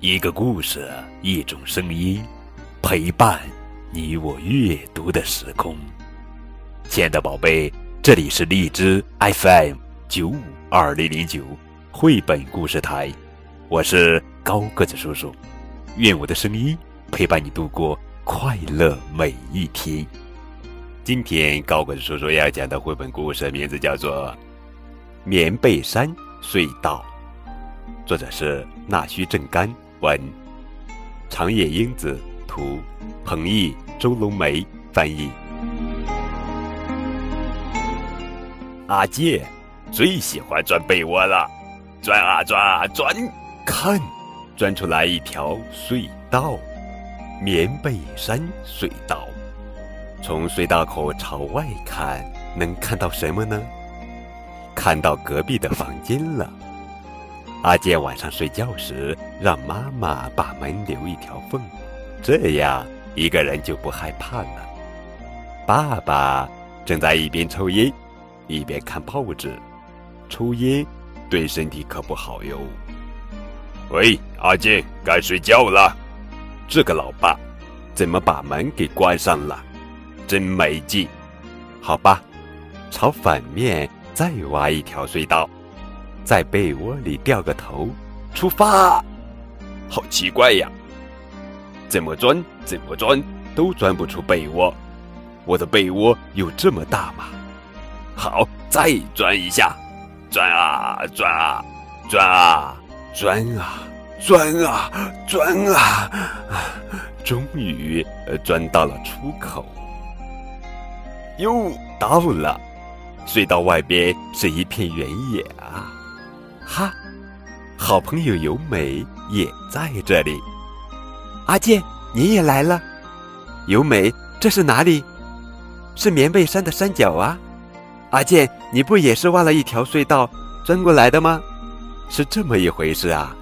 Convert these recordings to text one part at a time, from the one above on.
一个故事，一种声音，陪伴你我阅读的时空。亲爱的宝贝，这里是荔枝 FM 九五二零零九绘本故事台，我是高个子叔叔。愿我的声音陪伴你度过快乐每一天。今天高个子叔叔要讲的绘本故事名字叫做《棉被山隧道》。作者是纳须正干，文长野英子图，彭毅、周龙梅翻译。阿健最喜欢钻被窝了，钻啊钻啊钻，看，钻出来一条隧道——棉被山隧道。从隧道口朝外看，能看到什么呢？看到隔壁的房间了。阿健晚上睡觉时，让妈妈把门留一条缝，这样一个人就不害怕了。爸爸正在一边抽烟，一边看报纸。抽烟对身体可不好哟。喂，阿健，该睡觉了。这个老爸怎么把门给关上了？真没劲。好吧，朝反面再挖一条隧道。在被窝里掉个头，出发，好奇怪呀！怎么钻怎么钻都钻不出被窝，我的被窝有这么大吗？好，再钻一下，钻啊钻啊钻啊钻啊钻啊钻啊，终于钻到了出口。又到了，隧道外边是一片原野啊！哈，好朋友由美也在这里。阿健，你也来了。由美，这是哪里？是棉被山的山脚啊。阿健，你不也是挖了一条隧道钻过来的吗？是这么一回事啊。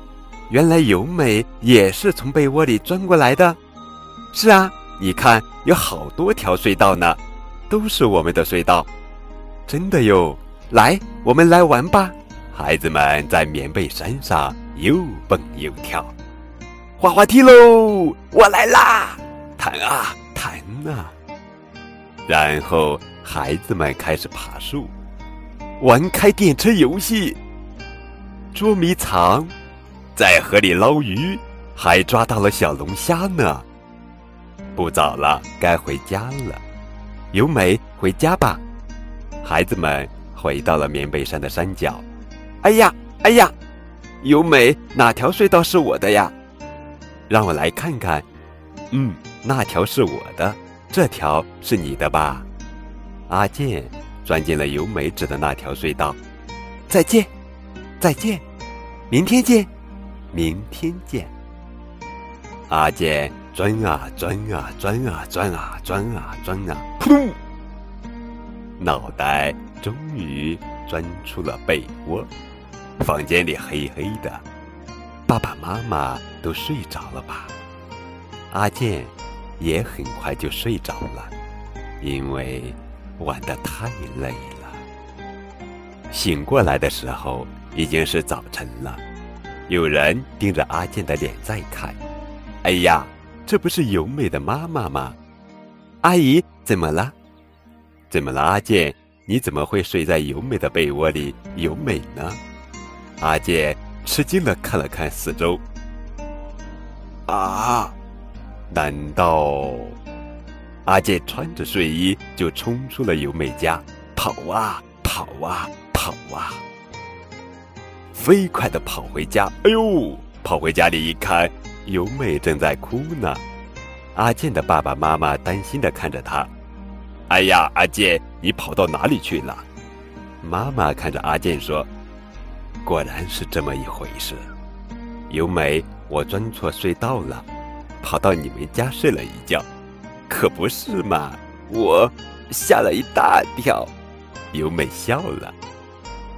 原来由美也是从被窝里钻过来的。是啊，你看有好多条隧道呢，都是我们的隧道。真的哟。来，我们来玩吧。孩子们在棉被山上又蹦又跳，滑滑梯喽！我来啦！弹啊弹啊！然后孩子们开始爬树，玩开电车游戏，捉迷藏，在河里捞鱼，还抓到了小龙虾呢。不早了，该回家了。由美，回家吧。孩子们回到了棉被山的山脚。哎呀，哎呀，由美，哪条隧道是我的呀？让我来看看。嗯，那条是我的，这条是你的吧？阿健钻进了由美指的那条隧道。再见，再见，明天见，明天见。阿健钻啊钻啊钻啊钻啊钻啊钻啊，扑通，脑袋终于钻出了被窝。房间里黑黑的，爸爸妈妈都睡着了吧？阿健也很快就睡着了，因为玩的太累了。醒过来的时候已经是早晨了，有人盯着阿健的脸在看。哎呀，这不是由美的妈妈吗？阿姨，怎么了？怎么了，阿健？你怎么会睡在由美的被窝里？由美呢？阿健吃惊的看了看四周，啊，难道阿健穿着睡衣就冲出了由美家，跑啊跑啊跑啊，飞快的跑回家。哎呦，跑回家里一看，由美正在哭呢。阿健的爸爸妈妈担心的看着他，哎呀，阿健，你跑到哪里去了？妈妈看着阿健说。果然是这么一回事，由美，我钻错隧道了，跑到你们家睡了一觉，可不是嘛？我吓了一大跳。由美笑了，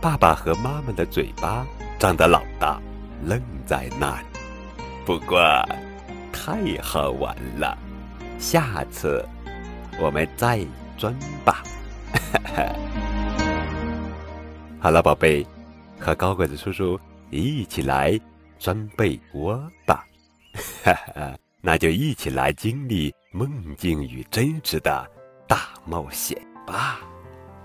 爸爸和妈妈的嘴巴张得老大，愣在那里。不过，太好玩了，下次我们再钻吧。好了，宝贝。和高个子叔叔一起来钻被窝吧。哈哈，那就一起来经历梦境与真实的大冒险吧！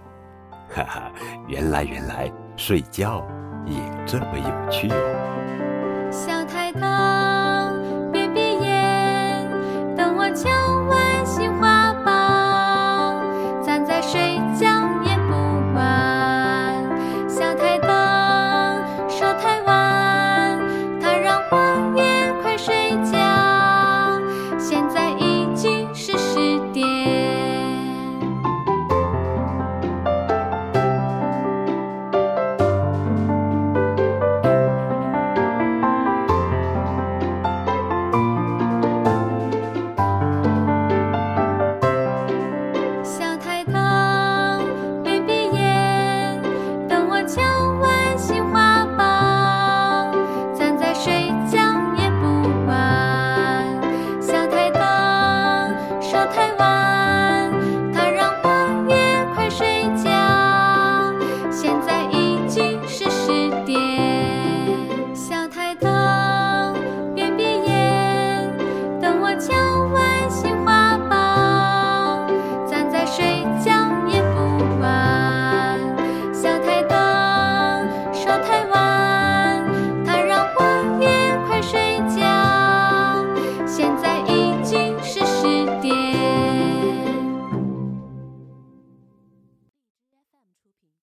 哈哈，原来原来睡觉也这么有趣哦！小太阳。